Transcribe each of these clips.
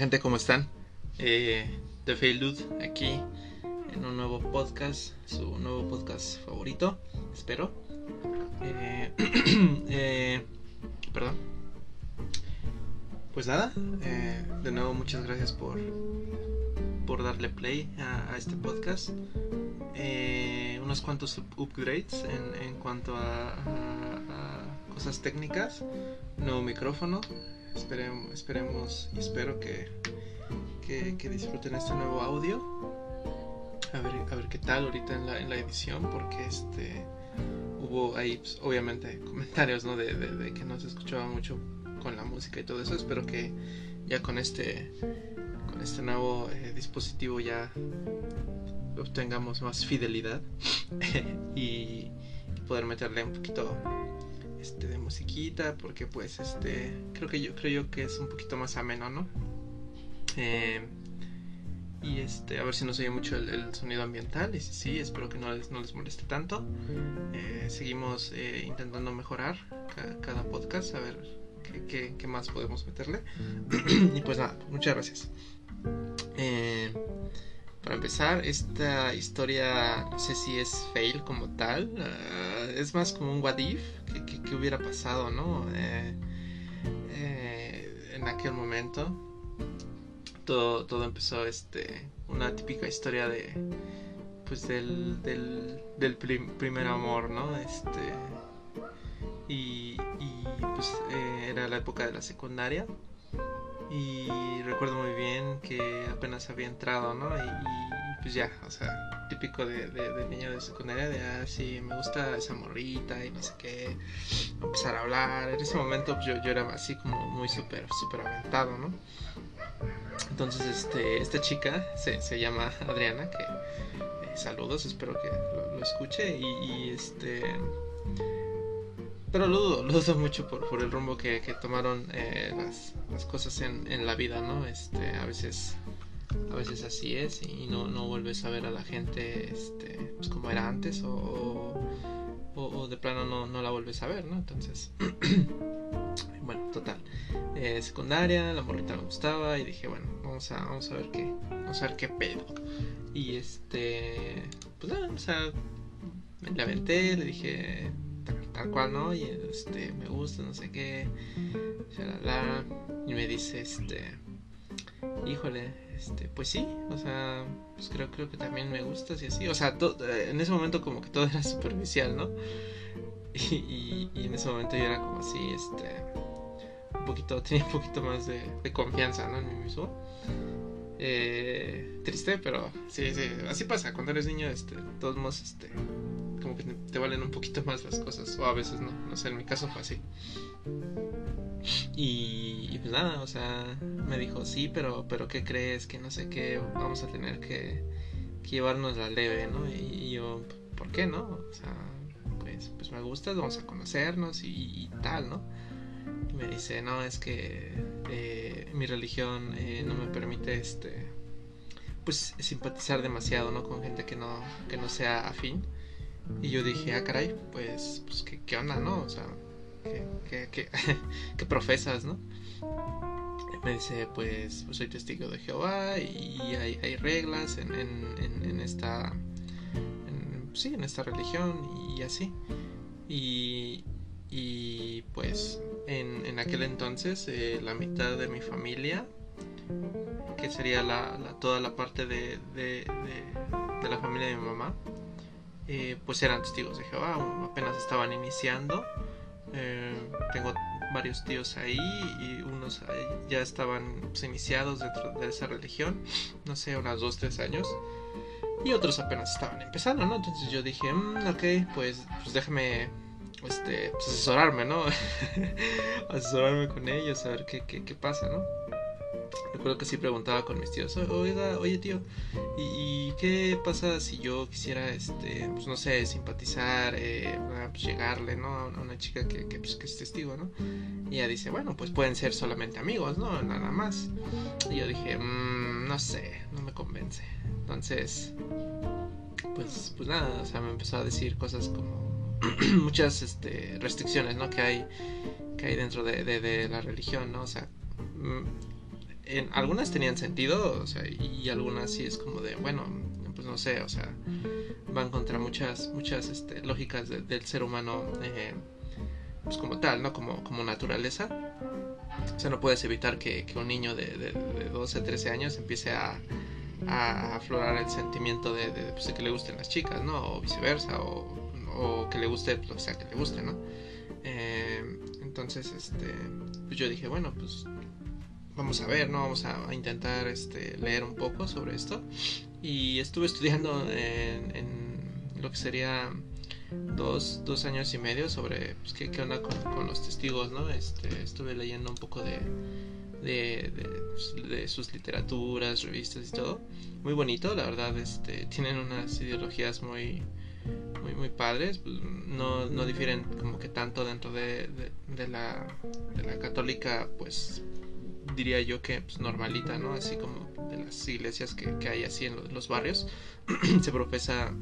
gente? ¿Cómo están? Eh, The Failud aquí en un nuevo podcast, su nuevo podcast favorito, espero. Eh, eh, perdón. Pues nada, de nuevo muchas gracias por, por darle play a, este podcast. Unos cuantos up- upgrades en, cuanto a- a cosas técnicas. Nuevo micrófono. Esperem- esperemos y espero que, que, disfruten este nuevo audio. A ver, a ver qué tal ahorita en la, en la edición, porque este hubo ahí pues, obviamente comentarios ¿no? de, de- de que no se escuchaba mucho con la música y todo eso. Espero que ya con este con este nuevo eh, dispositivo ya obtengamos más fidelidad y poder meterle un poquito este de musiquita porque pues este creo que yo creo yo que es un poquito más ameno no Eh, y este a ver si no se oye mucho el, el sonido ambiental y si sí espero que no les, no les moleste tanto. Eh, seguimos eh, intentando mejorar ca- cada podcast a ver qué, qué- qué más podemos meterle. Y pues nada muchas gracias. Eh, para empezar, esta historia no sé si es fail como tal, ah, es más como un what if, que hubiera pasado, ¿no? Eh, eh, en aquel momento, todo, todo empezó, este, una típica historia de, pues del, del, del prim- primer amor, ¿no? Este, y, pues eh, era la época de la secundaria. Y recuerdo muy bien que apenas había entrado, ¿no? Y, pues ya, o sea, típico de, de, de niño de secundaria, de, ah, sí, me gusta esa morrita y no sé qué, empezar a hablar. En ese momento pues, yo, yo era así como muy súper, súper aventado, ¿no? Entonces, este, esta chica se, se llama Adriana, que eh, saludos, espero que lo, lo escuche y, este... Pero lo dudo, lo dudo mucho por, por el rumbo que, que tomaron eh, las, las cosas en, en la vida, ¿no? Este, a veces a veces así es y no, no vuelves a ver a la gente este, pues como era antes o, o, de plano no, no la vuelves a ver, ¿no? Entonces, bueno, total. Eh, secundaria, la morrita me gustaba y dije, bueno, vamos a, vamos a ver qué, vamos a ver qué pedo. Y este, pues nada, o sea, me la aventé, le dije tal, cual, ¿no? Y este, me gusta, no sé qué, y me dice, este, híjole, este, pues sí, o sea, pues creo, creo que también me gustas y así, o sea, to- eh, en ese momento como que todo era superficial, ¿no? Y, y- y en ese momento yo era como así, este, un poquito, tenía un poquito más de, de confianza, ¿no? En mí mismo. Eh, triste, pero sí, sí, así pasa, cuando eres niño, este, todos modos, este, como que te, te valen un poquito más las cosas, o a veces no, no sé, en mi caso fue así. Y, pues nada, o sea, me dijo, sí, pero, pero ¿qué crees? Que no sé qué, vamos a tener que, llevarnos la leve, ¿no? Y, y yo, ¿por qué no? O sea, pues, pues me gustas, vamos a conocernos y, y tal, ¿no? Y me dice, no, es que eh, mi religión eh, no me permite, este, pues simpatizar demasiado, ¿no? Con gente que no, que no sea afín. Y yo dije, ah, caray, pues, pues ¿qué, qué onda, no? O sea, ¿qué, qué, qué, qué profesas, no? Me dice, pues, pues soy testigo de Jehová y hay, hay reglas en, en, en, esta, en- sí, en esta religión y así. Y, y pues en, en aquel entonces eh, la mitad de mi familia, que sería la, la- toda la parte de, de, de- de la familia de mi mamá, eh, pues eran testigos de Jehová, apenas estaban iniciando. Eh, tengo varios tíos ahí y unos ya estaban pues, iniciados dentro de esa religión, no sé, unos 2, 3 años. Y otros apenas estaban empezando, ¿no? Entonces yo dije, "Mm, ok, pues, pues déjame este, pues, asesorarme, ¿no? asesorarme con ellos, a ver qué, qué, qué pasa, ¿no? Recuerdo que sí preguntaba con mis tíos, oiga, oye tío, ¿y, qué pasa si yo quisiera, este, pues no sé, simpatizar, eh, pues, llegarle, ¿no? A una, chica que, pues, que es testigo, ¿no? Y ella dice, bueno, pues pueden ser solamente amigos, ¿no? Nada más. Y yo dije, "Mm, no sé, no me convence. Entonces, pues, pues nada, o sea, me empezó a decir cosas como muchas este, restricciones, ¿no? Que hay, que hay dentro de, de, de la religión, ¿no? O sea, mm, en, algunas tenían sentido, o sea, y, algunas sí es como de, bueno, pues no sé, o sea, van contra muchas, muchas este, lógicas del ser humano, eh, pues como tal, ¿no? Como, como naturaleza. O sea, no puedes evitar que, un niño de, de, 12, 13 años empiece a, a aflorar el sentimiento de, pues, de, que le gusten las chicas, ¿no? O viceversa, o, o que le guste, pues, o sea, que le guste, ¿no? Eh, entonces, este, pues yo dije, bueno, pues vamos a ver, ¿no? Vamos a, intentar este, leer un poco sobre esto. Y estuve estudiando en, lo que sería dos, dos, años y medio sobre pues, qué, qué, onda con, los testigos, ¿no? Este, estuve leyendo un poco de, de, de, sus literaturas, revistas y todo. Muy bonito, la verdad, este, tienen unas ideologías muy, muy, padres, pues, no, no difieren como que tanto dentro de, de la católica, pues diría yo que pues, normalita, ¿no? Así como de las iglesias que, que hay así en los, barrios, se profesa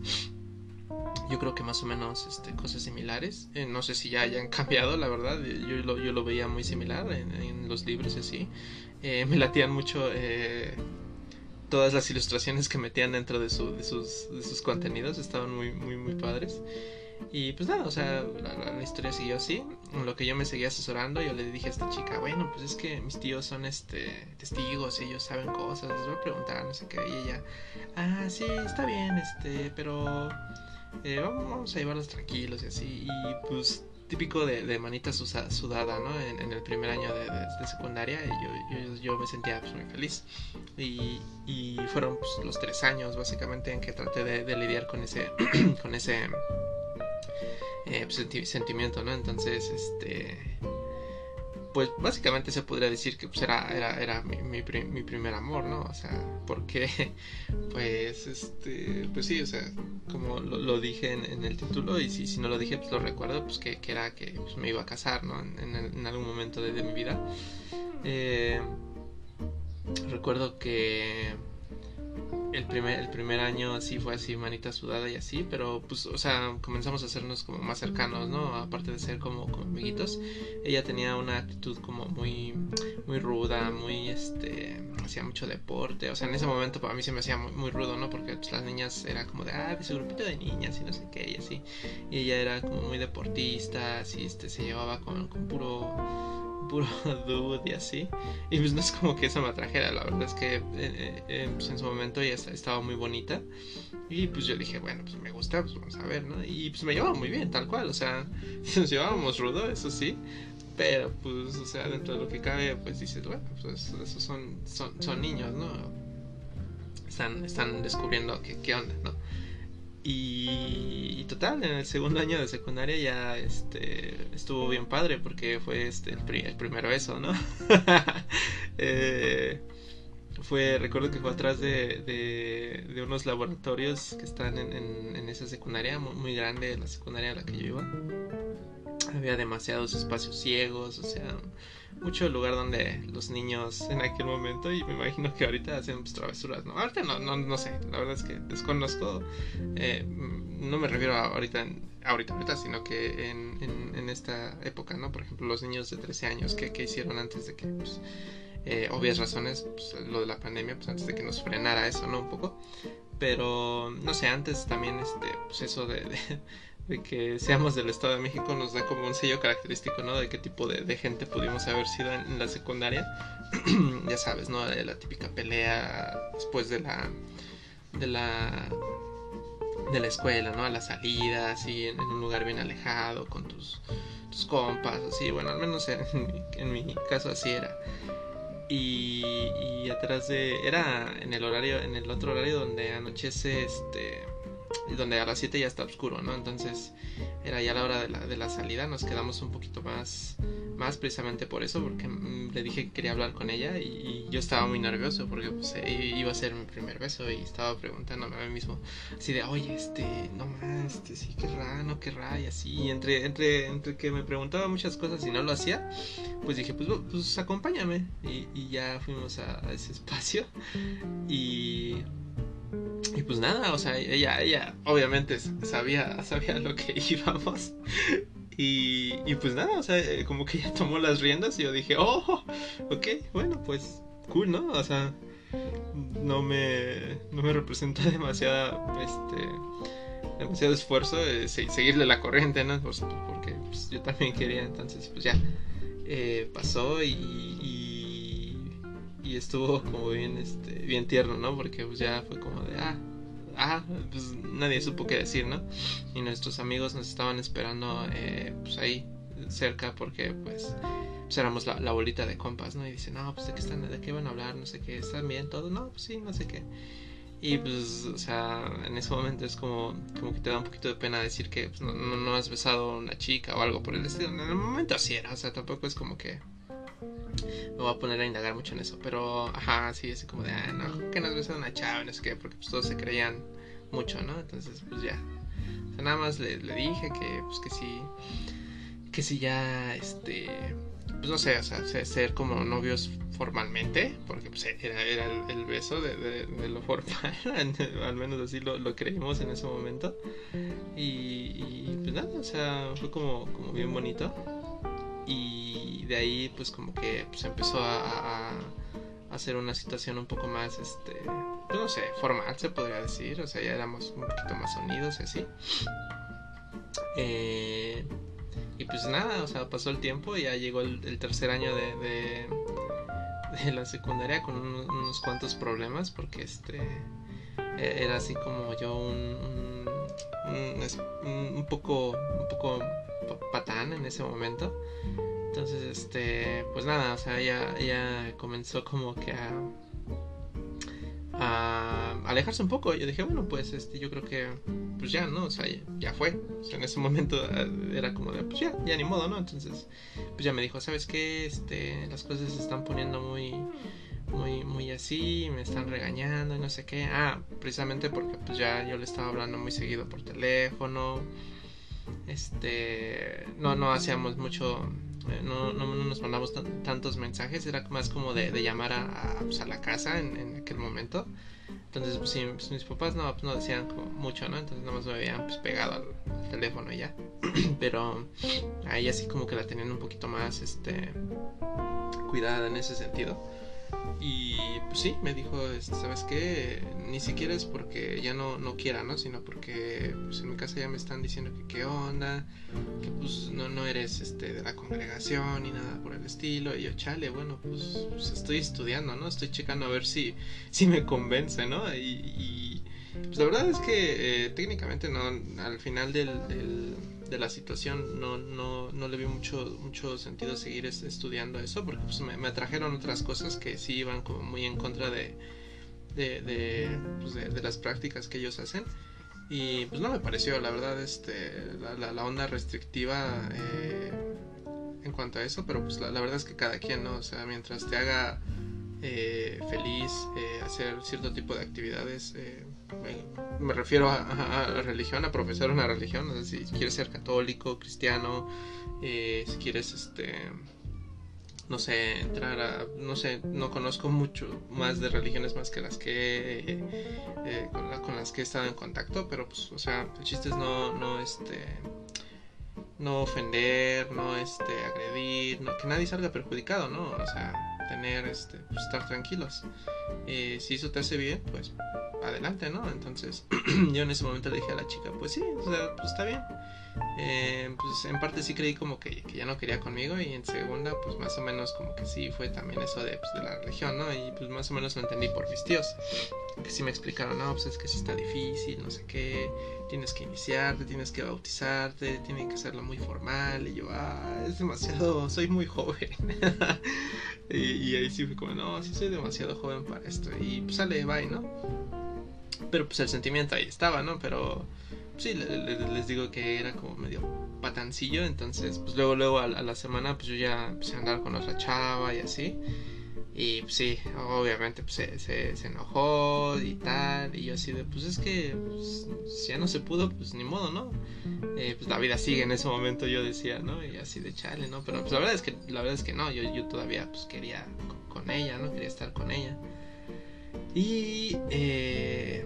yo creo que más o menos este, cosas similares. Eh, no sé si ya hayan cambiado, la verdad. Yo lo, yo lo veía muy similar en, los libros así. Eh, me latían mucho eh, todas las ilustraciones que metían dentro de, su, de, sus, de sus contenidos. Estaban muy, muy, muy padres. Y pues nada, o sea, la, historia siguió así. En lo que yo me seguía asesorando, yo le dije a esta chica, bueno, pues es que mis tíos son este testigos ellos saben cosas, les voy a preguntar, no sé qué. Y ella, ah, sí, está bien, este, pero eh, vamos, a llevarlos tranquilos y así. Y pues típico de, manita sudada, ¿no? En, el primer año de, secundaria yo, yo, me sentía pues, muy feliz. Y, y fueron pues, los tres años básicamente en que traté de, lidiar con ese, con ese eh, pues, sentimiento, ¿no? Entonces, este pues básicamente se podría decir que pues, era, era, era mi, mi, primer amor, ¿no? O sea, porque, pues, este, pues sí, o sea, como lo, dije en, el título, y si, si no lo dije, pues lo recuerdo, pues que, que era que pues, me iba a casar, ¿no? En, en, algún momento de, de mi vida. Eh, recuerdo que el primer, el primer año así fue así, manita sudada y así, pero pues, o sea, comenzamos a hacernos como más cercanos, ¿no? Aparte de ser como, como amiguitos, ella tenía una actitud como muy, muy ruda, muy, este, hacía mucho deporte, o sea, en ese momento para mí se me hacía muy, muy rudo, ¿no? Porque pues, las niñas era como de, ah, pues grupito de niñas y no sé qué, y así, y ella era como muy deportista, así, este, se llevaba con, con puro puro dude y así. Y pues no es como que eso me atrajera, la verdad es que eh, eh, eh, pues en su momento ya estaba muy bonita. Y pues yo dije, bueno, pues me gusta, pues vamos a ver, ¿no? Y pues me llevaba muy bien, tal cual, o sea, nos llevábamos rudo, eso sí. Pero pues, o sea, dentro de lo que cabe, pues dices, bueno, pues esos son, son, son niños, ¿no? Están, están descubriendo qué, qué onda, ¿no? Y, total, en el segundo año de secundaria ya este, estuvo bien padre porque fue este, el, el primero eso, ¿no? eh, fue, recuerdo que fue atrás de, de, unos laboratorios que están en, en, esa secundaria, muy, muy, grande, la secundaria a la que yo iba. Había demasiados espacios ciegos, o sea, mucho lugar donde los niños en aquel momento y me imagino que ahorita hacen pues, travesuras, ¿no? Ahorita no, no, no sé, la verdad es que desconozco, eh, no me refiero a ahorita, ahorita, ahorita, sino que en, en, esta época, ¿no? Por ejemplo, los niños de 13 años, ¿qué, hicieron antes de que, pues, eh, obvias razones, pues, lo de la pandemia, pues antes de que nos frenara eso, ¿no? Un poco. Pero, no sé, antes también, este, pues eso de que seamos del Estado de México nos da como un sello característico, ¿no? De qué tipo de, gente pudimos haber sido en, la secundaria. ya sabes, ¿no? La típica pelea después de la de la de la escuela, ¿no? A la salida, así en, un lugar bien alejado con tus, tus compas, así, bueno, al menos en, en mi caso así era. Y, y atrás de era en el horario en el otro horario donde anochece este donde a las 7 ya está oscuro, ¿no? Entonces era ya la hora de la, de la salida, nos quedamos un poquito más, más precisamente por eso, porque mm, le dije que quería hablar con ella y, yo estaba muy nervioso porque pues, eh, iba a ser mi primer beso y estaba preguntándome a mí mismo, así de, oye, este, no más, este, sí, querrá, no querrá, y así, y entre, entre, entre que me preguntaba muchas cosas y no lo hacía, pues dije, pues, pues acompáñame, y, y ya fuimos a ese espacio y y pues nada, o sea, ella, ella obviamente sabía, sabía lo que íbamos. Y, y pues nada, o sea, eh, como que ella tomó las riendas y yo dije, oh, ok, bueno, pues cool, ¿no? O sea, no me, no me representa demasiada, este, demasiado esfuerzo seguirle la corriente, ¿no? porque pues, yo también quería, entonces pues ya eh, pasó y, y, estuvo como bien, este, bien tierno, ¿no? Porque pues ya fue como de, ah, ah, pues nadie supo qué decir, ¿no? Y nuestros amigos nos estaban esperando, eh, pues ahí cerca porque pues pues éramos la, bolita de compas, ¿no? Y dicen, no, pues de qué están, de qué van a hablar, no sé qué, están bien todo, no, pues sí, no sé qué. Y pues, o sea, en ese momento es como, como que te da un poquito de pena decir que pues, no, no, has besado a una chica o algo por el estilo. En el momento así era, o sea, tampoco es como que me voy a poner a indagar mucho en eso. Pero, ajá, sí, es como de, ah, no, que no has besado a una chava, no sé qué, porque pues todos se creían mucho, ¿no? Entonces, pues ya. O sea, nada más le, le dije que, pues que sí, que sí ya, este pues no sé, o sea, ser como novios formalmente, porque pues era, era el, beso de, lo formal, al menos así lo, lo, creímos en ese momento. Y, pues nada, o sea, fue como, como bien bonito. Y de ahí pues como que pues, empezó a, hacer una situación un poco más, este, pues no sé, formal se podría decir, o sea, ya éramos un poquito más unidos y así. Eh, y pues nada, o sea, pasó el tiempo y ya llegó el, tercer año de, de, la secundaria con unos cuantos problemas porque este e, era así como yo un, un, un, poco un poco patán en ese momento. Entonces, este, pues nada, o sea, ya, ya comenzó como que a a alejarse un poco. Yo dije, bueno, pues este, yo creo que pues ya, ¿no? O sea, ya, fue. En ese momento era como de, pues ya, ya ni modo, ¿no? Entonces, pues ya me dijo, ¿sabes qué? Este, las cosas se están poniendo muy muy muy así, me están regañando y no sé qué. Ah, precisamente porque pues ya yo le estaba hablando muy seguido por teléfono. Este, no no hacíamos mucho eh, no, no, nos mandamos tantos mensajes, era más como de, llamar a, pues, a, la casa en, aquel momento. Entonces, pues, pues, mis papás no, pues, no decían como mucho, ¿no? Entonces, nada más me habían pues, pegado al, teléfono ya. Pero ahí así como que la tenían un poquito más este, cuidada en ese sentido. Y pues sí, me dijo, este, ¿sabes qué? Ni siquiera es porque ya no, no quiera, ¿no? Sino porque pues, en mi casa ya me están diciendo que qué onda, que pues no, no eres este, de la congregación ni nada por el estilo. Y yo, chale, bueno, pues, pues estoy estudiando, ¿no? Estoy checando a ver si, si me convence, ¿no? Y, pues la verdad es que eh, técnicamente no, al final del de la situación no, no, no le vi mucho, mucho sentido seguir estudiando eso porque pues, me, me, otras cosas que sí iban como muy en contra de, de, de, pues, de, las prácticas que ellos hacen. Y pues no me pareció la verdad este la, la, onda restrictiva eh, en cuanto a eso pero pues la, la, verdad es que cada quien no o sea mientras te haga eh, feliz eh, hacer cierto tipo de actividades me, refiero a, a, religión, a profesar una religión, no si quieres ser católico, cristiano, eh, si quieres, este, no sé, entrar a, no sé, no conozco mucho más de religiones más que las que, eh, con, las que he estado en contacto, pero pues, o sea, el chiste es no, no, este, no ofender, no, este, agredir, que nadie salga perjudicado, ¿no? O sea, tener, este, pues, estar tranquilos. Eh, si eso te hace bien, pues adelante, ¿no? Entonces yo en ese momento le dije a la chica, pues sí, o sea, pues está bien. Eh, pues en parte sí creí como que, que, ya no quería conmigo y en segunda pues más o menos como que sí fue también eso de, pues, de la religión, ¿no? Y pues más o menos lo entendí por mis tíos, que sí me explicaron, no, pues es que sí está difícil, no sé qué, tienes que iniciarte, tienes que bautizarte, tiene que hacerlo muy formal y yo, ah, es demasiado, soy muy joven. y, y, ahí sí fue como, no, sí soy demasiado joven para esto y pues sale, bye, ¿no? Pero pues el sentimiento ahí estaba, ¿no? Pero sí, les digo que era como medio patancillo. Entonces, pues luego, luego a, la semana, pues yo ya empecé a andar con otra chava y así. Y pues sí, obviamente pues, se, se, enojó y tal. Y yo así de, pues es que pues, si ya no se pudo, pues ni modo, ¿no? Eh, pues la vida sigue en ese momento, yo decía, ¿no? Y así de chale, ¿no? Pero pues la verdad es que, la verdad es que no, yo, yo todavía pues quería con ella, ¿no? Quería estar con ella. Y eh,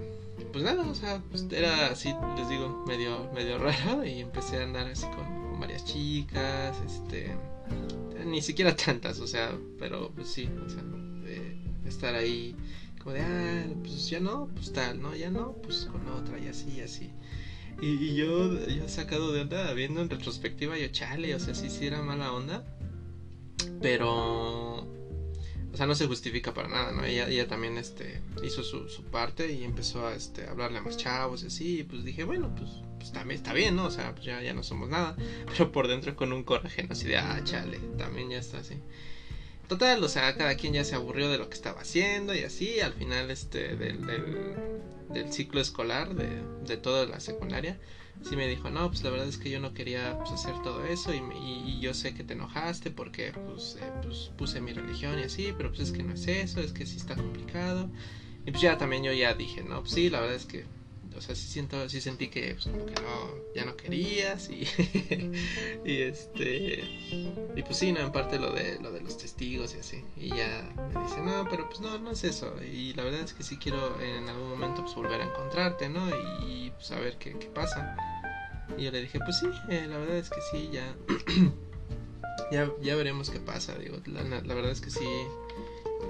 pues nada, o sea, pues era así, les digo, medio, medio raro y empecé a andar así con, varias chicas, este, ni siquiera tantas, o sea, pero pues sí, o sea, estar ahí como de, ah, pues ya no, pues tal, ¿no? Ya no, pues con otra y así, y así. Y, yo, yo sacado de onda, viendo en retrospectiva, yo, chale, o sea, sí, sí era mala onda. Pero no se justifica para nada, ¿no? Ella, ella también este, hizo su, su parte y empezó a este, hablarle a más chavos y así, y pues dije, bueno, pues, pues también está bien, ¿no? O sea, pues ya, ya no somos nada, pero por dentro con un coraje. Así de, ah, chale, también ya está así. Total, o sea, cada quien ya se aburrió de lo que estaba haciendo y así, al final este, del, del, del ciclo escolar, de, de toda la secundaria, sí me dijo, no, pues la verdad es que yo no quería pues, hacer todo eso y, y, yo sé que te enojaste porque pues, eh, pues, puse mi religión y así, pero pues es que no es eso, es que sí está complicado. Y pues ya también yo ya dije, no, pues sí, la verdad es que, o sea, sí, siento, sí sentí que pues como que no, ya no querías y, y este, y pues sí, no, en parte lo de, lo de los testigos y así. Y ya me dice, no, pero pues no, no es eso. Y la verdad es que sí quiero en algún momento pues volver a encontrarte, ¿no? Y, pues a ver qué pasa. Y yo le dije, pues sí, eh, la verdad es que sí, ya, ya, ya veremos qué pasa. Digo, la, verdad es que sí,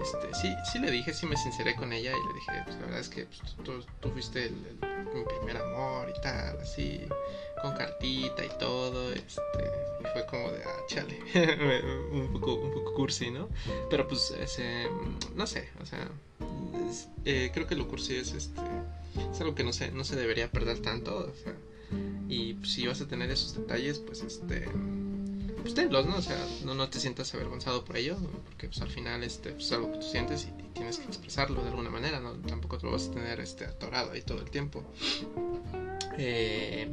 este, sí, sí le dije, sí me sinceré con ella y le dije, pues la verdad es que pues, tú, tú, fuiste el, mi primer amor y tal, así, con cartita y todo, este, y fue como de, ah, chale, un poco, un poco cursi, ¿no? Pero pues, ese, no sé, o sea, eh, creo que lo cursi es, este, es algo que no se, no se debería perder tanto, o sea, y si vas a tener esos detalles, pues este pues tenlos, ¿no? O sea, no, no te sientas avergonzado por ello, porque pues al final este pues, es algo que tú sientes y, tienes que expresarlo de alguna manera, ¿no? Tampoco te lo vas a tener este atorado ahí todo el tiempo. Eh,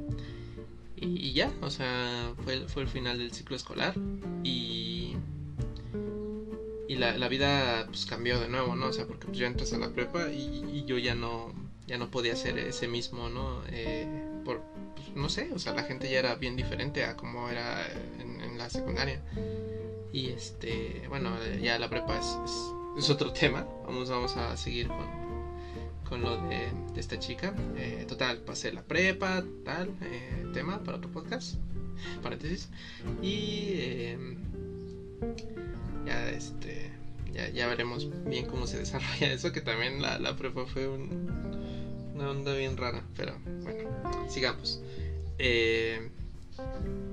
y, ya, o sea, fue, fue el final del ciclo escolar y y la, la, vida pues cambió de nuevo, ¿no? O sea, porque pues ya entras a la prepa y, yo ya no ya no podía ser ese mismo, ¿no? Eh, pues, no sé, o sea, la gente ya era bien diferente a como era en, la secundaria. Y este, bueno, ya la prepa es, es, otro tema. Vamos, vamos a seguir con, con lo de, esta chica. Eh, total, pasé la prepa, tal, eh, tema para otro podcast. Paréntesis. Y ya este. Ya, ya veremos bien cómo se desarrolla eso, que también la, la prepa fue un, una onda bien rara, pero bueno, sigamos. Eh,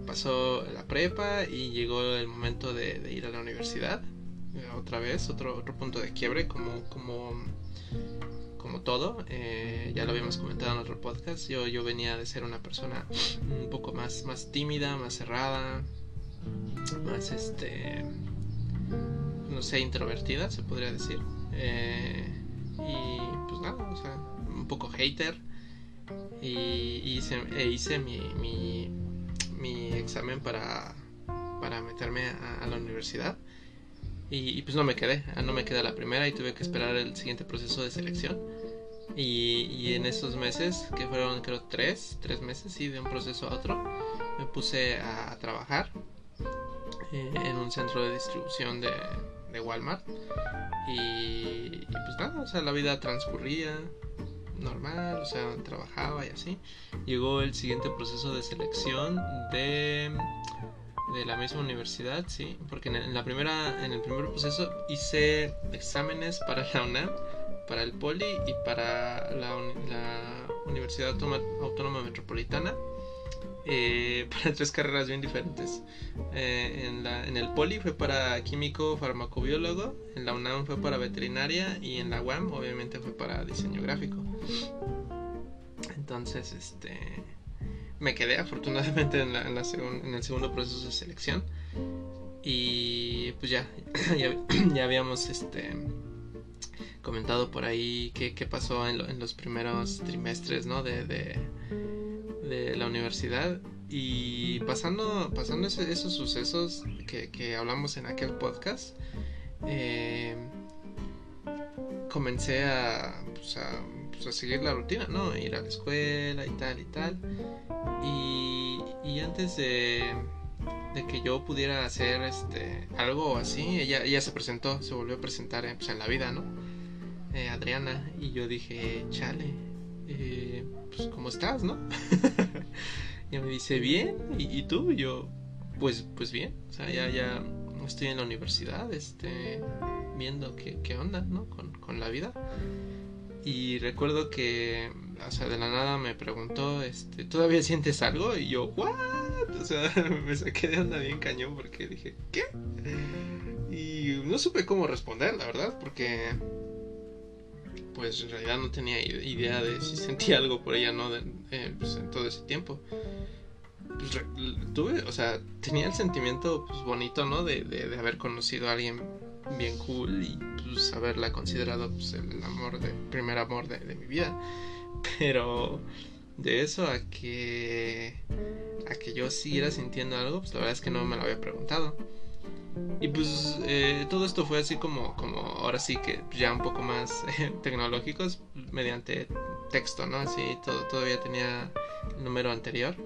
pasó la prepa y llegó el momento de, ir a la universidad. Eh, otra vez, otro, otro punto de quiebre, como, como, como todo. Eh, ya lo habíamos comentado en otro podcast. Yo, yo venía de ser una persona un poco más, más tímida, más cerrada, más este. No sé, introvertida, se podría decir. y pues nada, o sea, un poco hater. Y hice, e hice mi, mi, examen para, para meterme a, la universidad. Y, pues no me quedé, ah, no me quedé la primera y tuve que esperar el siguiente proceso de selección. Y, y en esos meses, que fueron creo tres, tres meses y de un proceso a otro, me puse a, trabajar eh, en un centro de distribución de, de Walmart. Y, y, pues nada, o sea, la vida transcurría, normal, o sea, trabajaba y así. Llegó el siguiente proceso de selección de, de la misma universidad, sí, porque en, la primera, en el primer proceso hice exámenes para la UNAM, para el Poli y para la, la Universidad Autónoma Metropolitana eh, para tres carreras bien diferentes. Eh, en, el Poli fue para químico farmacobiólogo, en la UNAM fue para veterinaria y en la UAM obviamente fue para diseño gráfico. Entonces, este me quedé afortunadamente en, la, el segundo proceso de selección y pues ya, ya, habíamos este comentado por ahí qué, pasó en, en, los primeros trimestres ¿no? de, de de la universidad y pasando, pasando esos sucesos que, hablamos en aquel podcast, eh, comencé pues, a, a, seguir la rutina, ¿no? Ir a la escuela y tal y tal. Y, y antes de, de, que yo pudiera hacer este algo así, ella, ella se presentó, se volvió a presentar eh, pues, en la vida, ¿no? Eh, Adriana, y yo dije, chale, eh, pues, ¿cómo estás, no? y me dice, bien, ¿y, tú? Y yo, pues, pues bien, o sea, ya, ya estoy en la universidad, este, viendo qué, qué onda, ¿no? Con, con, la vida. Y recuerdo que, o sea, de la nada me preguntó, este, ¿todavía sientes algo? Y yo, ¿what? O sea, me saqué de onda bien cañón porque dije, ¿qué? Y no supe cómo responder, la verdad, porque pues en realidad no tenía idea de si sentía algo por ella, ¿no? De, eh, pues, en todo ese tiempo. Pues, tuve, o sea, tenía el sentimiento pues, bonito, ¿no? De, de, haber conocido a alguien bien cool y pues haberla considerado pues, el amor de primer amor de, de mi vida. Pero de eso a que a que yo siguiera sintiendo algo, pues la verdad es que no me lo había preguntado. Y pues eh, todo esto fue así como, como ahora sí que ya un poco más tecnológicos mediante texto, ¿no? Así todo, todavía tenía el número anterior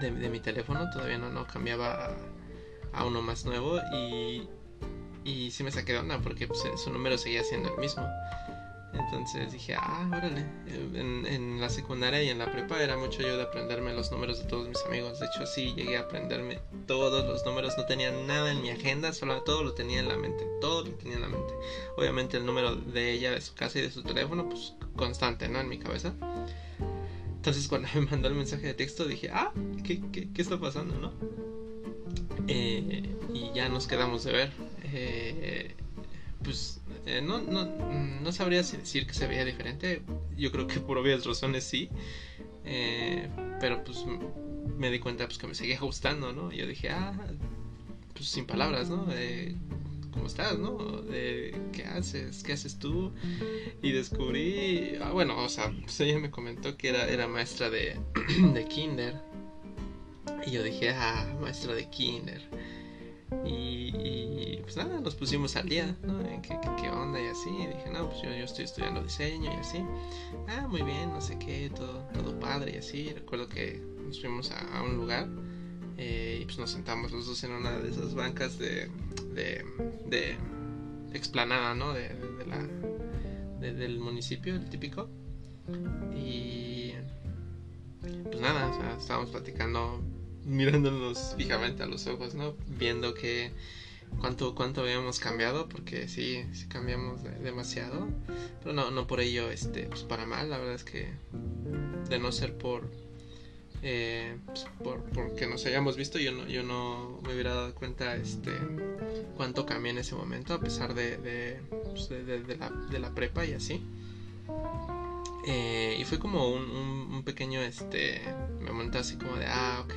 de, de mi teléfono, todavía no, no cambiaba a, uno más nuevo y, y sí me saqué de onda porque pues, su número seguía siendo el mismo. Entonces dije, ah, órale. En, en, la secundaria y en la prepa era mucho yo de aprenderme los números de todos mis amigos. De hecho, sí, llegué a aprenderme todos los números. No tenía nada en mi agenda, solo todo lo tenía en la mente. Todo lo tenía en la mente. Obviamente el número de ella, de su casa y de su teléfono, pues constante, ¿no? En mi cabeza. Entonces cuando me mandó el mensaje de texto dije, ah, ¿qué, qué, qué está pasando, no? Eh, y ya nos quedamos de ver. Eh, pues eh, no, no, no sabría decir que se veía diferente. Yo creo que por obvias razones sí. Eh, pero pues me di cuenta pues que me seguía gustando, ¿no? Yo dije, ah, pues sin palabras, ¿no? ¿Cómo estás, no? ¿Qué haces? ¿Qué haces tú? Y descubrí, ah, bueno, o sea, pues ella me comentó que era, era maestra de, de kinder. Y yo dije, ah, maestra de kinder. Y, pues nada, nos pusimos al día, ¿no? ¿Qué, qué, onda? Y así. Dije, no, pues yo, yo, estoy estudiando diseño y así. Ah, muy bien, no sé qué, todo, todo padre y así. Recuerdo que nos fuimos a, un lugar eh, y pues nos sentamos los dos en una de esas bancas de, de, de explanada, ¿no? De, de la, del municipio, el típico. Y pues nada, estábamos platicando mirándonos fijamente a los ojos, ¿no? Viendo que cuánto, cuánto habíamos cambiado, porque sí, cambiamos demasiado. Pero no, no por ello, este, pues para mal, la verdad es que de no ser por, eh, pues por porque nos hayamos visto, yo no, yo no me hubiera dado cuenta, este, cuánto cambié en ese momento, a pesar de, de, pues de la prepa y así. Eh, y fue como un, un, pequeño, este, me momento así como de, ah, ok.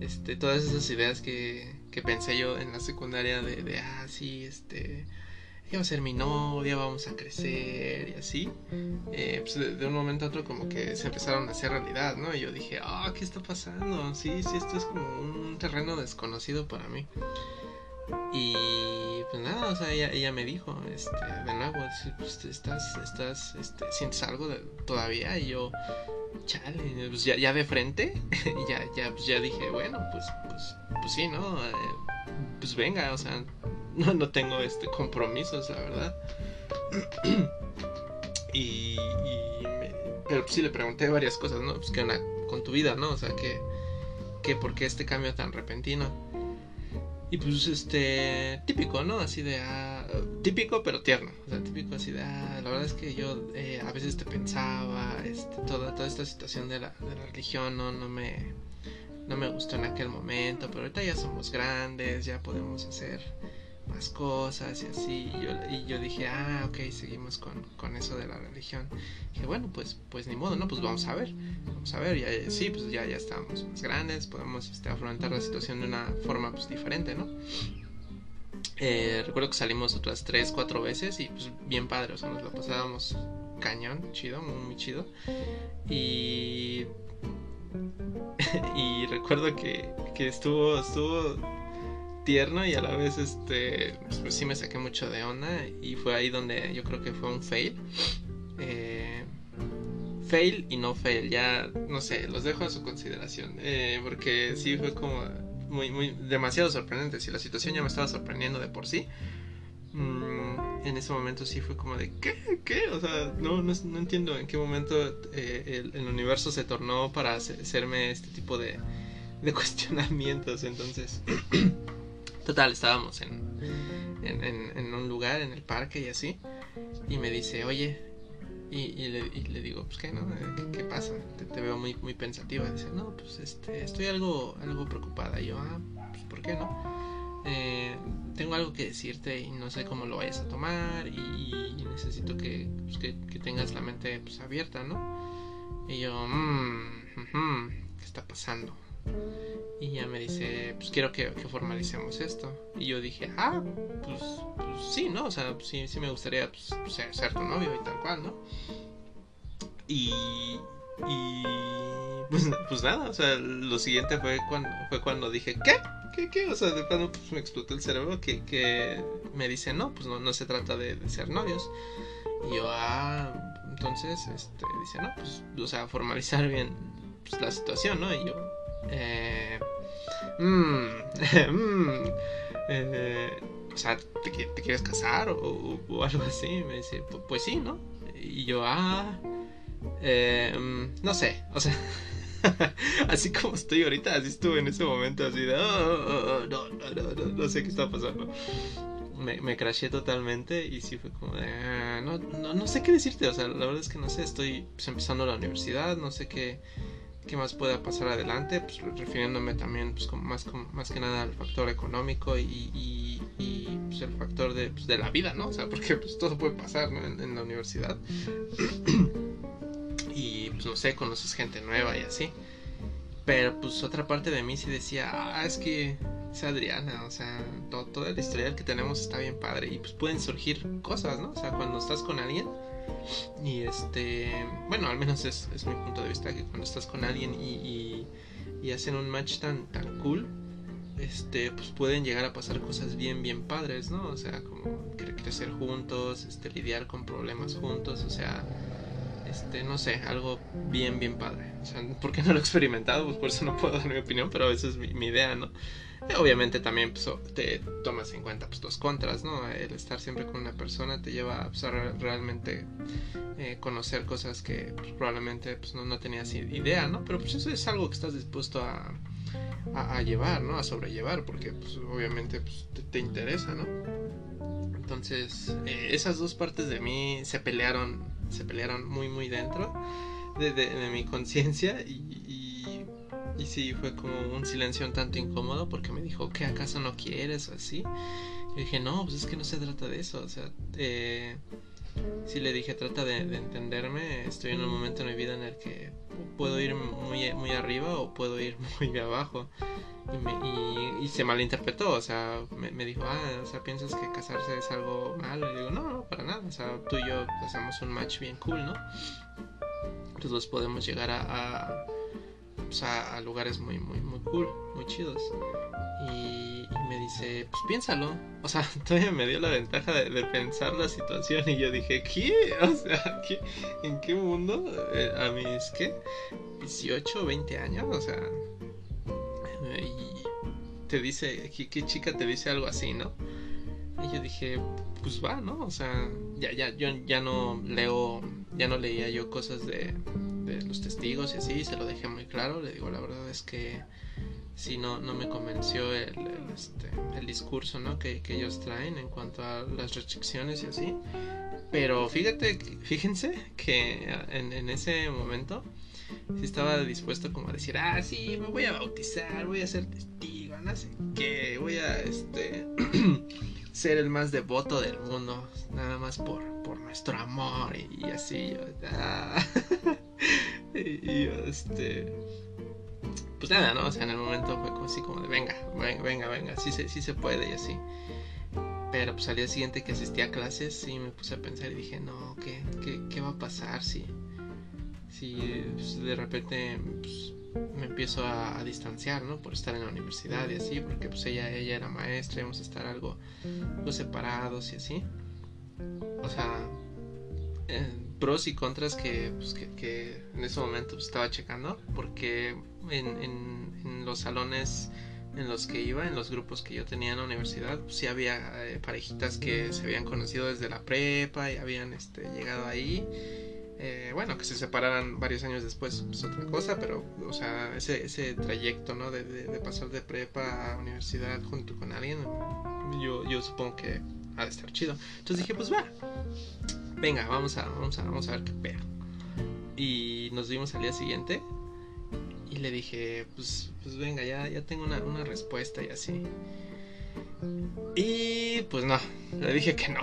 Este, todas esas ideas que, que pensé yo en la secundaria de, ah, sí, este, ella va a ser mi novia, vamos a crecer y así. Eh, pues de, un momento a otro como que se empezaron a hacer realidad, ¿no? Y yo dije, ah, ¿qué está pasando? Sí, sí, esto es como un terreno desconocido para mí. Y pues nada, o sea, ella, me dijo, este, de nuevo, pues, estás, estás, este, sientes algo todavía y yo, chale, pues ya, ya de frente, ya, ya, pues ya dije, bueno, pues, pues, pues sí, ¿no? Eh, pues venga, o sea, no, no tengo este compromisos, la verdad. y, pero pues sí le pregunté varias cosas, ¿no? Pues qué onda con tu vida, ¿no? O sea, que, que por qué este cambio tan repentino. Y pues este, típico, ¿no? Así de, ah, típico pero tierno. O sea, típico así de, ah, la verdad es que yo eh, a veces te pensaba, este, toda, toda esta situación de la, de la religión no, no, me, no me gustó en aquel momento, pero ahorita ya somos grandes, ya podemos hacer más cosas y así. Y yo, y yo dije, ah, ok, seguimos con, con, eso de la religión. Y dije, bueno, pues, pues ni modo, ¿no? Pues vamos a ver. Vamos a ver, ya, sí, pues ya, ya estamos más grandes, podemos este, afrontar la situación de una forma pues diferente, ¿no? Eh, recuerdo que salimos otras tres, cuatro veces y pues bien padre, o sea, nos lo pasábamos cañón, chido, muy, muy chido. Y... y recuerdo que, que estuvo, estuvo tierno y a la vez este pues, sí me saqué mucho de onda y fue ahí donde yo creo que fue un fail eh, fail y no fail ya no sé los dejo a su consideración eh, porque sí fue como muy muy demasiado sorprendente si la situación ya me estaba sorprendiendo de por sí mm, en ese momento sí fue como de ¿qué? ¿qué? o sea no, no, entiendo en qué momento eh, el, universo se tornó para hacerme este tipo de, de cuestionamientos entonces Total, estábamos en, en, un lugar, en el parque y así. Y me dice, oye, y, le, digo, pues qué, ¿no? ¿Qué, pasa? Te, veo muy, muy pensativa. Dice, no, pues este, estoy algo, algo preocupada. Y yo, ah, pues ¿por qué no? Eh, tengo algo que decirte y no sé cómo lo vayas a tomar y, necesito pues, que, que, tengas la mente pues, abierta, ¿no? Y yo, mmm, ¿qué está pasando? Y ella me dice, pues quiero que, formalicemos esto. Y yo dije, ah, pues, pues sí, ¿no? O sea, sí, sí me gustaría pues, ser, tu novio y tal cual, ¿no? Y, y pues, pues, nada, o sea, lo siguiente fue cuando, fue cuando dije, ¿qué? ¿Qué, qué? O sea, de pronto pues, me explotó el cerebro que, que me dice, no, pues no, no se trata de, de ser novios. Y yo, ah, entonces, este, dice, no, pues, o sea, formalizar bien pues, la situación, ¿no? Y yo, eh, mm, mm, eh, o sea, ¿te, quieres casar o, algo así? Me dice, pues sí, ¿no? Y yo, ah, eh, mm, no sé, o sea, así como estoy ahorita, así estuve en ese momento, así de, oh, oh, oh, no, no, no, no, sé qué está pasando. Me, me crashé totalmente y sí fue como de, ah, no, no, no sé qué decirte, o sea, la verdad es que no sé, estoy pues, empezando la universidad, no sé qué qué más pueda pasar adelante, pues refiriéndome también pues, como más, más que nada al factor económico y, y, pues, el factor de, pues, de, la vida, ¿no? O sea, porque pues, todo puede pasar ¿no? en, la universidad. y pues no sé, conoces gente nueva y así. Pero pues otra parte de mí sí decía, ah, es que es Adriana, o sea, todo, todo el historial que tenemos está bien padre y pues pueden surgir cosas, ¿no? O sea, cuando estás con alguien y este, bueno, al menos es, es mi punto de vista que cuando estás con alguien y, y, hacen un match tan, tan cool, este, pues pueden llegar a pasar cosas bien, bien padres, ¿no? O sea, como crecer juntos, este, lidiar con problemas juntos, o sea, este, no sé, algo bien, bien padre. O sea, porque no lo he experimentado, pues por eso no puedo dar mi opinión, pero esa es mi, mi idea, ¿no? Obviamente también pues, te tomas en cuenta pues, los contras, ¿no? El estar siempre con una persona te lleva pues, a realmente eh, conocer cosas que pues, probablemente pues, no, no, tenías idea, ¿no? Pero pues eso es algo que estás dispuesto a, a, llevar, ¿no? A sobrellevar, porque pues, obviamente pues, te, interesa, ¿no? Entonces, eh, esas dos partes de mí se pelearon, se pelearon muy, muy dentro de, de mi conciencia y y sí, fue como un silencio un tanto incómodo porque me dijo, ¿qué acaso no quieres o así? Y dije, no, pues es que no se trata de eso. O sea, eh, sí le dije, trata de, entenderme. Estoy en un momento en mi vida en el que puedo ir muy, muy arriba o puedo ir muy abajo. Y, se malinterpretó, o sea, me, dijo, ah, o sea, piensas que casarse es algo malo. Y digo, no, no, para nada. O sea, tú y yo hacemos un match bien cool, ¿no? Los dos podemos llegar a pues, a, lugares muy, muy, muy cool, muy chidos. Y, me dice, pues piénsalo. O sea, todavía me dio la ventaja de, pensar la situación y yo dije, ¿qué? O sea, ¿qué? ¿en qué mundo? Eh, a mis, ¿qué? 18, 20 años, o sea... Y te dice, ¿qué, ¿qué, chica te dice algo así, no? Y yo dije, pues va, ¿no? O sea, ya, ya, yo ya no leo, ya no leía yo cosas de, de los testigos y así, se lo dejé muy claro, le digo, la verdad es que si no, no me convenció el, este, el discurso ¿no? que, que, ellos traen en cuanto a las restricciones y así. Pero fíjate, fíjense que en, en ese momento sí estaba dispuesto como a decir, ah, sí, me voy a bautizar, voy a ser testigo, no sé qué, voy a este ser el más devoto del mundo, nada más por, por nuestro amor y, así. Ah. y, este. Pues nada, ¿no? O sea, en el momento fue así como de venga, venga, venga, venga, sí se, sí se puede y así. Pero pues al día siguiente que asistí a clases, sí me puse a pensar y dije, no, ¿qué, qué, qué va a pasar si, si pues, de repente pues, me empiezo a, distanciar, ¿no? Por estar en la universidad y así, porque pues ella, ella era maestra, íbamos a estar algo, separados y así. O sea, eh, pros y contras que, pues, que, en ese momento pues, estaba checando, porque en, en, los salones en los que iba, en los grupos que yo tenía en la universidad, pues sí había eh, parejitas que se habían conocido desde la prepa y habían este, llegado ahí Eh, bueno, que se separaran varios años después es pues, otra cosa, pero, o sea, ese, ese trayecto, ¿no? De, de, pasar de prepa a universidad junto con alguien, yo, yo supongo que ha de estar chido. Entonces dije, pues va, venga, vamos a, vamos a, vamos a ver qué pedo. Y nos vimos al día siguiente y le dije, pues, pues venga, ya, ya tengo una, una respuesta y así. Y pues no, le dije que no.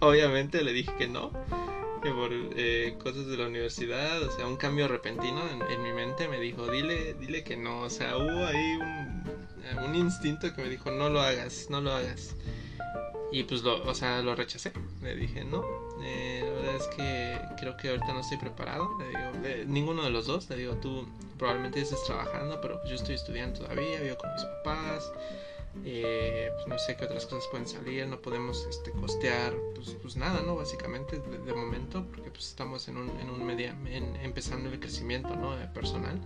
Obviamente le dije que no. Que por eh, cosas de la universidad, o sea, un cambio repentino en, mi mente me dijo, dile, dile que no. O sea, hubo ahí un, un instinto que me dijo, no lo hagas, no lo hagas. Y pues lo, o sea, lo rechacé. Le dije, no, eh, la verdad es que creo que ahorita no estoy preparado. Le digo, eh, ninguno de los dos. Le digo, tú probablemente estés trabajando, pero pues yo estoy estudiando todavía, vivo con mis papás. Eh, pues no sé qué otras cosas pueden salir, no podemos este, costear, pues, pues nada, ¿no? Básicamente de, momento, porque pues estamos en un, en un media, empezando el crecimiento, ¿no? personal.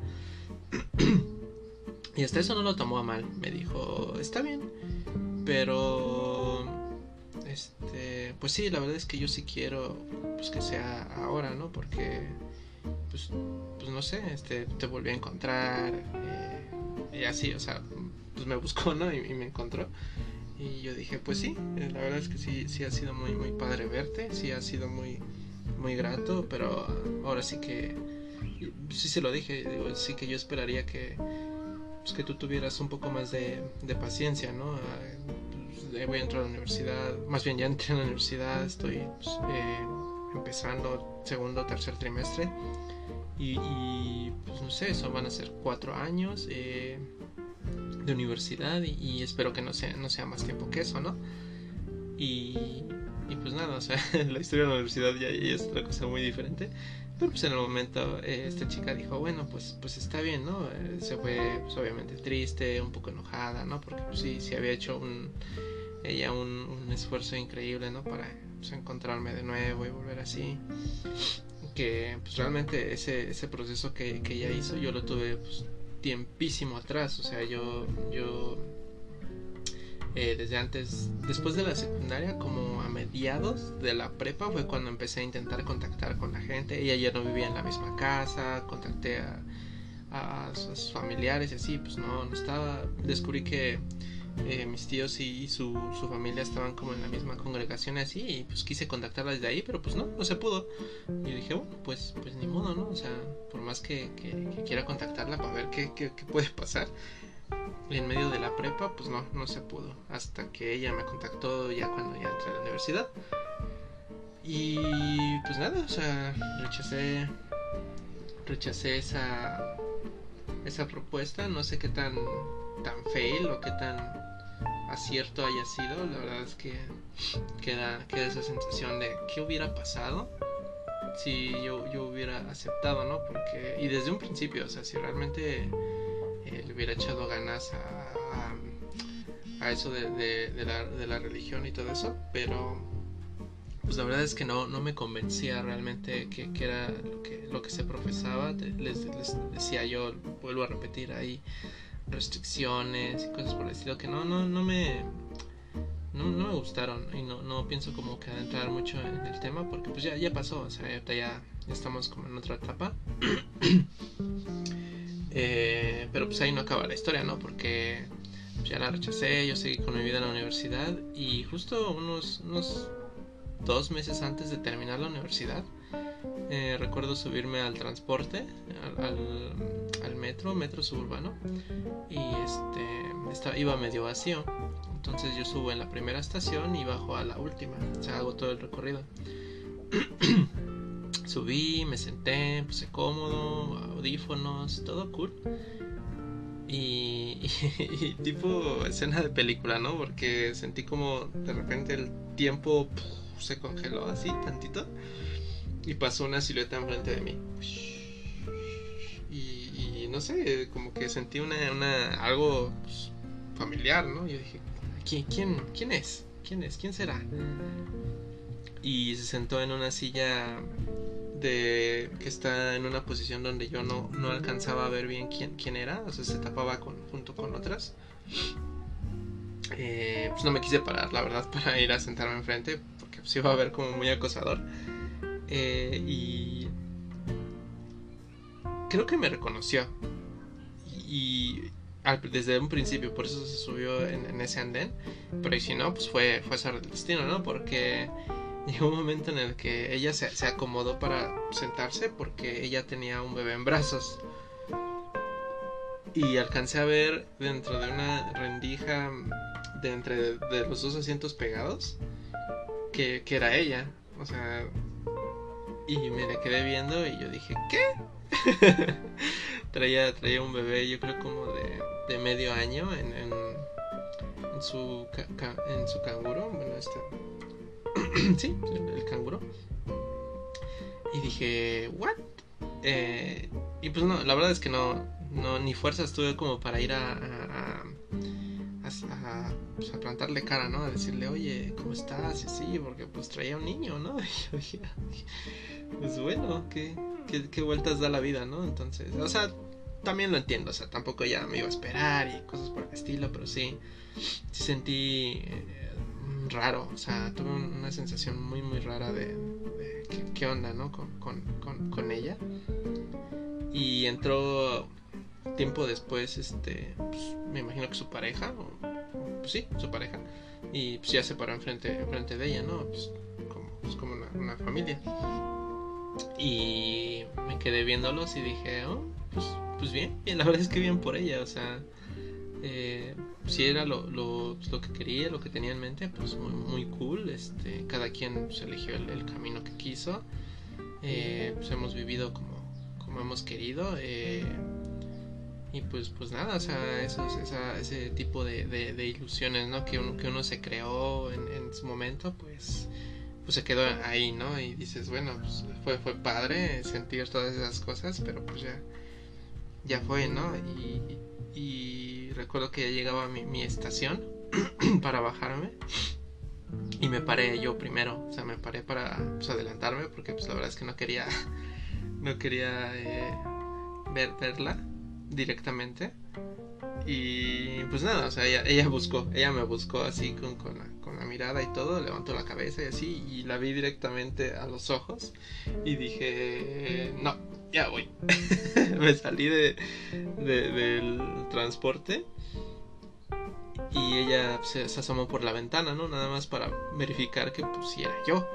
y hasta eso no lo tomó a mal, me dijo, está bien, pero este, pues sí, la verdad es que yo sí quiero pues que sea ahora, ¿no? Porque pues, pues no sé, este, te volví a encontrar eh, y así, o sea, pues me buscó, ¿no? Y, me encontró. Y yo dije, pues sí, eh, la verdad es que sí, sí ha sido muy, muy padre verte, sí ha sido muy, muy grato, pero ahora sí que, sí se lo dije, digo, sí que yo esperaría que, pues que tú tuvieras un poco más de, de paciencia, ¿no? Pues, voy a entrar a la universidad, más bien ya entré a la universidad, estoy pues, eh, empezando segundo, tercer trimestre. Y, y, pues no sé, eso van a ser cuatro años. Eh, de universidad y, espero que no sea, no sea más tiempo que eso, ¿no? Y, y pues nada, o sea, la historia de la universidad ya, es otra cosa muy diferente. Pero pues en el momento eh, esta chica dijo, bueno, pues, pues está bien, ¿no? Eh, se fue pues, obviamente triste, un poco enojada, ¿no? Porque pues, sí, sí había hecho un, ella un, un esfuerzo increíble, ¿no? Para pues, encontrarme de nuevo y volver así. Que pues realmente ese, ese proceso que, que ella hizo yo lo tuve pues, tiempísimo atrás, o sea, yo, yo eh, desde antes, después de la secundaria, como a mediados de la prepa, fue cuando empecé a intentar contactar con la gente. Ella ya no vivía en la misma casa, contacté a, a sus familiares y así, pues no, no estaba. Descubrí que eh, mis tíos y su, familia estaban como en la misma congregación así y pues quise contactarla desde ahí, pero pues no, no se pudo. Y yo dije, bueno, pues, pues ni modo, ¿no? O sea, por más que, quiera contactarla para ver qué, qué, puede pasar, en medio de la prepa, pues no, no se pudo. Hasta que ella me contactó ya cuando ya entré a la universidad. Y pues nada, o sea, rechacé, rechacé esa, esa propuesta, no sé qué tan, tan fail o qué tan acierto haya sido, la verdad es que queda, queda esa sensación de qué hubiera pasado si yo, yo hubiera aceptado, ¿no? Porque, y desde un principio, o sea, si realmente eh, le hubiera echado ganas a, a, eso de, de, la, de, la, religión y todo eso, pero pues la verdad es que no, no me convencía realmente que, era lo que, que se profesaba, les decía yo, vuelvo a repetir ahí, restricciones y cosas por el estilo que no, no, no me no, me gustaron y no, no pienso como que adentrar mucho en el tema porque pues ya, ya pasó, o sea, ya, ya estamos como en otra etapa. eh, pero pues ahí no acaba la historia, ¿no? Porque pues, ya la rechacé, yo seguí con mi vida en la universidad y justo unos, unos dos meses antes de terminar la universidad, eh, recuerdo subirme al transporte, al, metro, metro suburbano, y este iba medio vacío. Entonces yo subo en la primera estación y bajo a la última, o sea, hago todo el recorrido. Subí, me senté, puse cómodo, audífonos, todo cool. Y, y, tipo escena de película, ¿no? Porque sentí como de repente el tiempo se congeló así tantito y pasó una silueta enfrente de mí. Y, no sé, como que sentí una, una algo pues, familiar, ¿no? Yo dije, ¿quién, quién, quién es? ¿Quién es? ¿Quién será? Y se sentó en una silla de que está en una posición donde yo no, no alcanzaba a ver bien quién, quién era, o sea, se tapaba con, junto con otras. Eh, pues no me quise parar, la verdad, para ir a sentarme enfrente, porque pues iba a ver como muy acosador. Eh, y creo que me reconoció. Y, desde un principio, por eso se subió en, ese andén. Pero si no, pues fue, fue el destino, ¿no? Porque llegó un momento en el que ella se, se, acomodó para sentarse porque ella tenía un bebé en brazos. Y alcancé a ver dentro de una rendija de entre de los dos asientos pegados que, que era ella. O sea, y me le quedé viendo y yo dije, ¿qué? traía, traía un bebé, yo creo como de, de medio año en, en, su, en su canguro. Bueno, este. sí, el, canguro. Y dije, ¿what? Eh, y pues no, la verdad es que no, no ni fuerzas tuve como para ir a, pues, a, plantarle cara, ¿no? A decirle, oye, ¿cómo estás? Y así, porque pues traía un niño, ¿no? Y yo dije, pues bueno, ¿qué, qué, vueltas da la vida, ¿no? Entonces, o sea, también lo entiendo, o sea, tampoco ya me iba a esperar y cosas por el estilo, pero sí, sí sentí eh, raro, o sea, tuve una sensación muy, muy rara de, ¿qué, onda, ¿no? Con, con, con, ella. Y entró tiempo después, este, pues, me imagino que su pareja, pues sí, su pareja, y pues ya se paró enfrente, enfrente de ella, ¿no? Pues como, pues, una, familia. Y me quedé viéndolos y dije, oh, pues, pues bien, y la verdad es que bien por ella, o sea, eh, si era lo, lo, lo, que quería, lo que tenía en mente, pues muy, muy cool, este, cada quien pues, eligió el, camino que quiso, eh, pues hemos vivido como, como hemos querido, eh, y pues, pues nada, o sea, esos, esa, ese tipo de, ilusiones, ¿no? Que uno, que uno se creó en, en su momento, pues pues se quedó ahí, ¿no? Y dices, bueno, pues fue, fue padre sentir todas esas cosas, pero pues ya, ya fue, ¿no? Y, y recuerdo que ya llegaba mi, mi estación para bajarme y me paré yo primero, o sea, me paré para pues, adelantarme porque pues la verdad es que no quería, no quería eh, ver, verla directamente. Y pues nada, o sea, ella, ella buscó, ella me buscó así con, con, con la mirada y todo, levantó la cabeza y así, y la vi directamente a los ojos y dije, no, ya voy. me salí de, del transporte y ella se, asomó por la ventana, ¿no? Nada más para verificar que pues si era yo.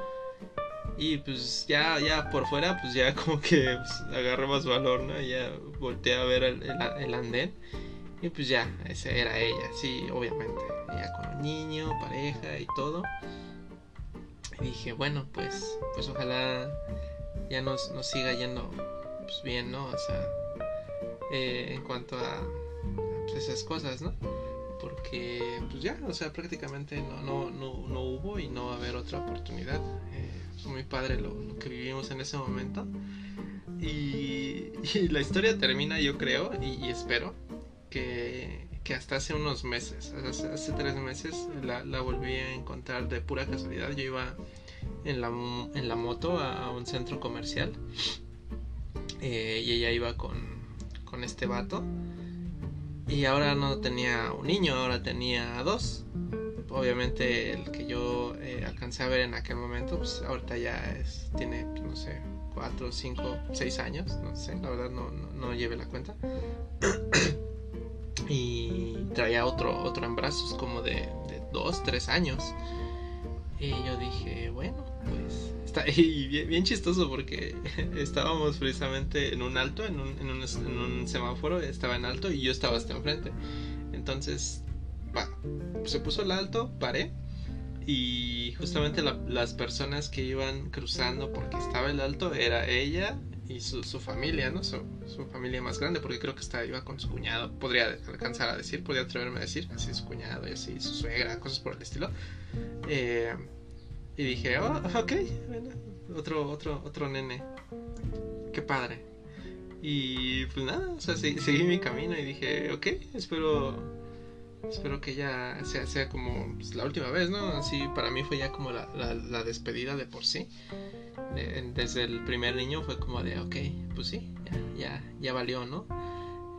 Y pues ya, ya por fuera, pues ya como que pues, agarré más valor, ¿no? Ya volteé a ver el, andén y pues ya, esa era ella, sí, obviamente. Ya con niño, pareja y todo. Y dije, bueno, pues, pues ojalá ya nos, nos siga yendo pues bien, ¿no? O sea, eh, en cuanto a pues, esas cosas, ¿no? Porque, pues ya, o sea, prácticamente no, no, no, no hubo y no va a haber otra oportunidad. Eh, muy padre lo, que vivimos en ese momento. Y, la historia termina, yo creo, y espero, que, hasta hace unos meses, hace, tres meses, la, volví a encontrar de pura casualidad. Yo iba en la, en la moto a, un centro comercial eh, y ella iba con, con este vato. Y ahora no tenía un niño, ahora tenía dos. Obviamente el que yo eh, alcancé a ver en aquel momento, pues ahorita ya es, tiene, no sé, cuatro, cinco, seis años, no sé, la verdad no, no, no lleve la cuenta. y traía otro, otro en brazos como de, de dos, tres años. Y yo dije, bueno, pues está y bien, chistoso porque estábamos precisamente en un alto, en un, en un, en un semáforo, estaba en alto y yo estaba hasta enfrente. Entonces, se puso el alto, paré y justamente las personas que iban cruzando porque estaba el alto era ella y su, familia, ¿no? Su, familia más grande, porque creo que estaba, iba con su cuñado, podría alcanzar a decir, podría atreverme a decir, así su cuñado y así, su suegra, cosas por el estilo. Eh, y dije, oh, ok, bueno, otro, otro, otro nene, qué padre. Y pues nada, o sea, seguí mi camino y dije, ok, espero espero que ya sea, como pues, la última vez, ¿no? Así para mí fue ya como la, despedida de por sí desde el primer niño fue como de, ok, pues sí, ya, ya, ya valió, ¿no?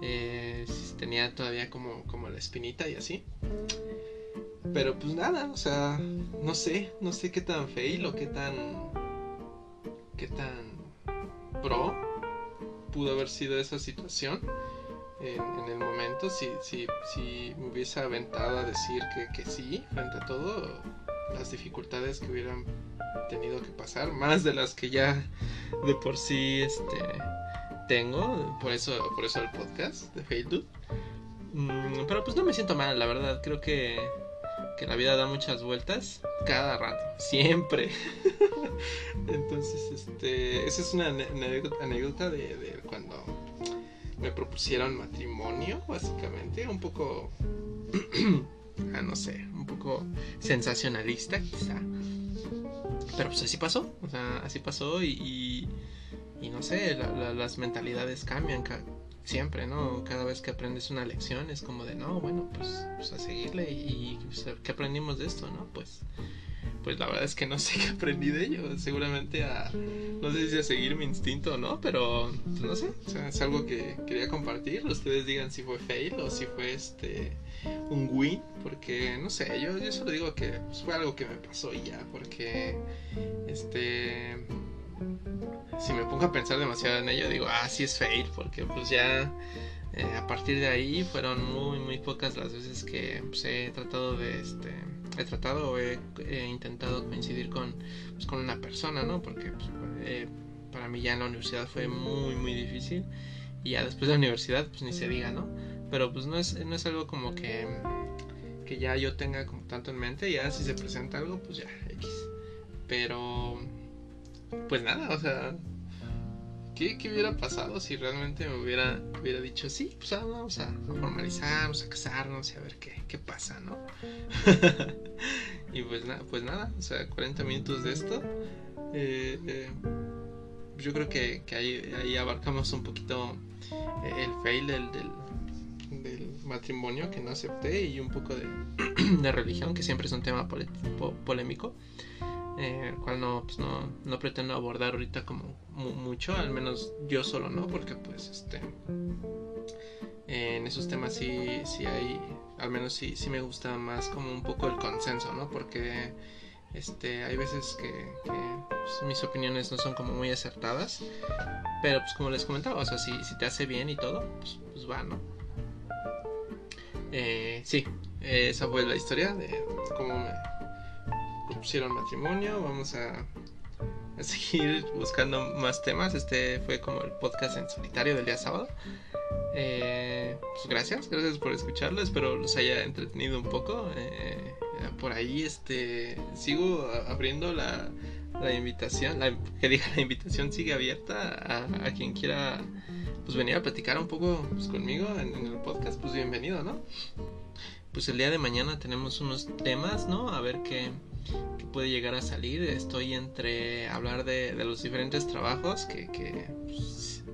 Eh, tenía todavía como, como la espinita y así. Pero pues nada, o sea, no sé, no sé qué tan o qué tan qué tan pro pudo haber sido esa situación en, el momento, si, si, si me hubiese aventado a decir que, que sí, frente a todo, las dificultades que hubieran tenido que pasar, más de las que ya de por sí este, tengo, por eso, por eso el podcast de Facebook. Mm, pero pues no me siento mal, la verdad, creo que, que la vida da muchas vueltas cada rato, siempre. Entonces, este, esa es una anécdota de, de cuando me propusieron matrimonio, básicamente, un poco, ah, no sé, un poco sensacionalista quizá. Pero pues así pasó, o sea, así pasó y, y, no sé, las mentalidades cambian siempre, ¿no? Cada vez que aprendes una lección es como de, no, bueno, pues, pues a seguirle y, pues, ¿qué aprendimos de esto, no? Pues pues la verdad es que no sé qué aprendí de ello. Seguramente a, no sé si a seguir mi instinto o no, pero pues, no sé, es algo que quería compartir. Ustedes digan si fue fail o si fue este un win, porque no sé, yo, yo solo digo que pues, fue algo que me pasó y ya, porque este si me pongo a pensar demasiado en ello, digo, ah, sí es fail, porque pues ya eh, a partir de ahí fueron muy, muy pocas las veces que pues, he tratado de este he tratado o he, intentado coincidir con, pues, con una persona, ¿no? Porque pues, eh, para mí ya en la universidad fue muy, muy difícil. Y ya después de la universidad, pues ni se diga, ¿no? Pero pues no es, no es algo como que, que ya yo tenga como tanto en mente. Ya si se presenta algo, pues ya, X. Pero, pues nada, o sea, ¿Qué, hubiera pasado si realmente me hubiera, hubiera dicho, sí, pues ah, vamos a formalizar, vamos a casarnos y a ver qué, qué pasa, ¿no? y pues, nada pues nada, o sea, 40 minutos de esto. Eh, eh, yo creo que, ahí, ahí, abarcamos un poquito eh, el fail del, del, matrimonio que no acepté y un poco de, de religión, que siempre es un tema polémico eh, cual no, pues no, no, pretendo abordar ahorita como mucho, al menos yo solo no, porque pues este en esos temas sí, sí hay, al menos sí, sí me gusta más como un poco el consenso, ¿no? Porque este, hay veces que, pues, mis opiniones no son como muy acertadas, pero pues como les comentaba, o sea, si, si te hace bien y todo, pues, pues va, ¿no? Eh, sí, esa fue la historia de cómo me propusieron matrimonio, vamos a, seguir buscando más temas. Este fue como el podcast en solitario del día sábado. Eh, pues gracias, gracias por escucharlo. Espero los haya entretenido un poco. Eh, por ahí este sigo abriendo la, la invitación, la, que diga la invitación sigue abierta a, a, quien quiera pues venir a platicar un poco pues, conmigo en, en, el podcast, pues bienvenido, ¿no? Pues el día de mañana tenemos unos temas, ¿no? A ver qué, que puede llegar a salir. Estoy entre hablar de, los diferentes trabajos pues,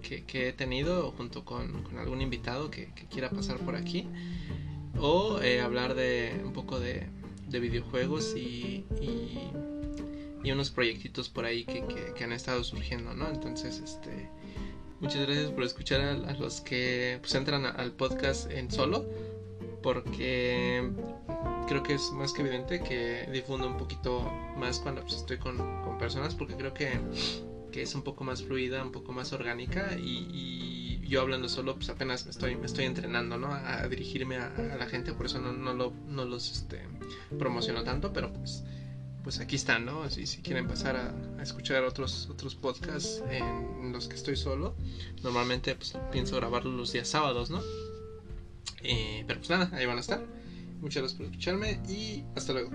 que, que, he tenido junto con, con algún invitado que, quiera pasar por aquí. O eh, hablar de un poco de, de videojuegos y, y, unos proyectitos por ahí que, han estado surgiendo, ¿no? Entonces, este... Muchas gracias por escuchar a, los que pues, entran al podcast en solo, porque creo que es más que evidente que difundo un poquito más cuando pues, estoy con, con, personas porque creo que, que, es un poco más fluida, un poco más orgánica y, yo hablando solo pues apenas me estoy, me estoy entrenando ¿no? a, dirigirme a, la gente, por eso no, no, lo, no los este, promociono tanto, pero pues pues aquí están, ¿no? Si, si quieren pasar a, escuchar otros, otros podcasts en, los que estoy solo, normalmente pues pienso grabarlos los días sábados, ¿no? Eh, pero pues nada, ahí van a estar. Muchas gracias por escucharme y hasta luego.